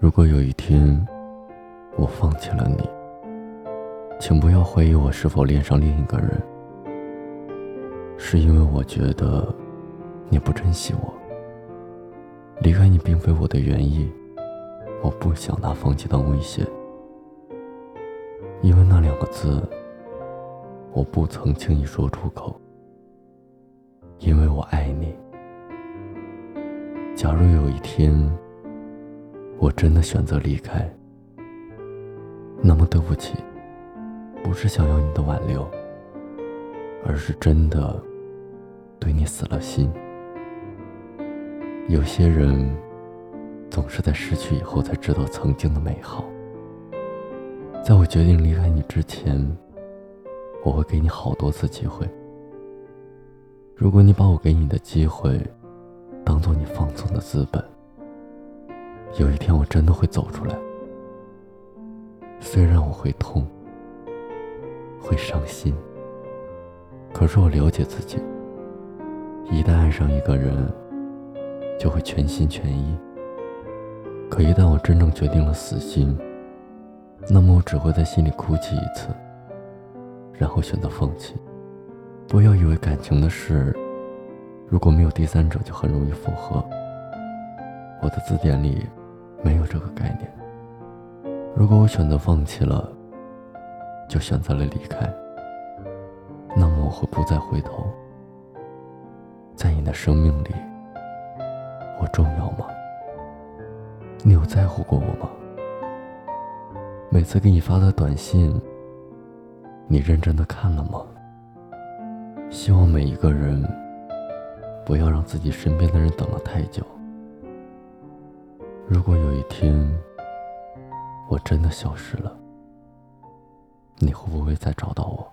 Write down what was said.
如果有一天我放弃了你，请不要怀疑我是否恋上另一个人，是因为我觉得你不珍惜我。离开你并非我的原意，我不想拿放弃当威胁，因为那两个字我不曾轻易说出口，因为我爱你。假如有一天。我真的选择离开，那么对不起，不是想要你的挽留，而是真的对你死了心。有些人总是在失去以后才知道曾经的美好。在我决定离开你之前，我会给你好多次机会。如果你把我给你的机会当做你放纵的资本。有一天我真的会走出来，虽然我会痛，会伤心，可是我了解自己，一旦爱上一个人，就会全心全意。可一旦我真正决定了死心，那么我只会在心里哭泣一次，然后选择放弃。不要以为感情的事，如果没有第三者就很容易复合。我的字典里。没有这个概念。如果我选择放弃了，就选择了离开，那么我会不再回头。在你的生命里，我重要吗？你有在乎过我吗？每次给你发的短信，你认真的看了吗？希望每一个人不要让自己身边的人等了太久。如果有一天我真的消失了，你会不会再找到我？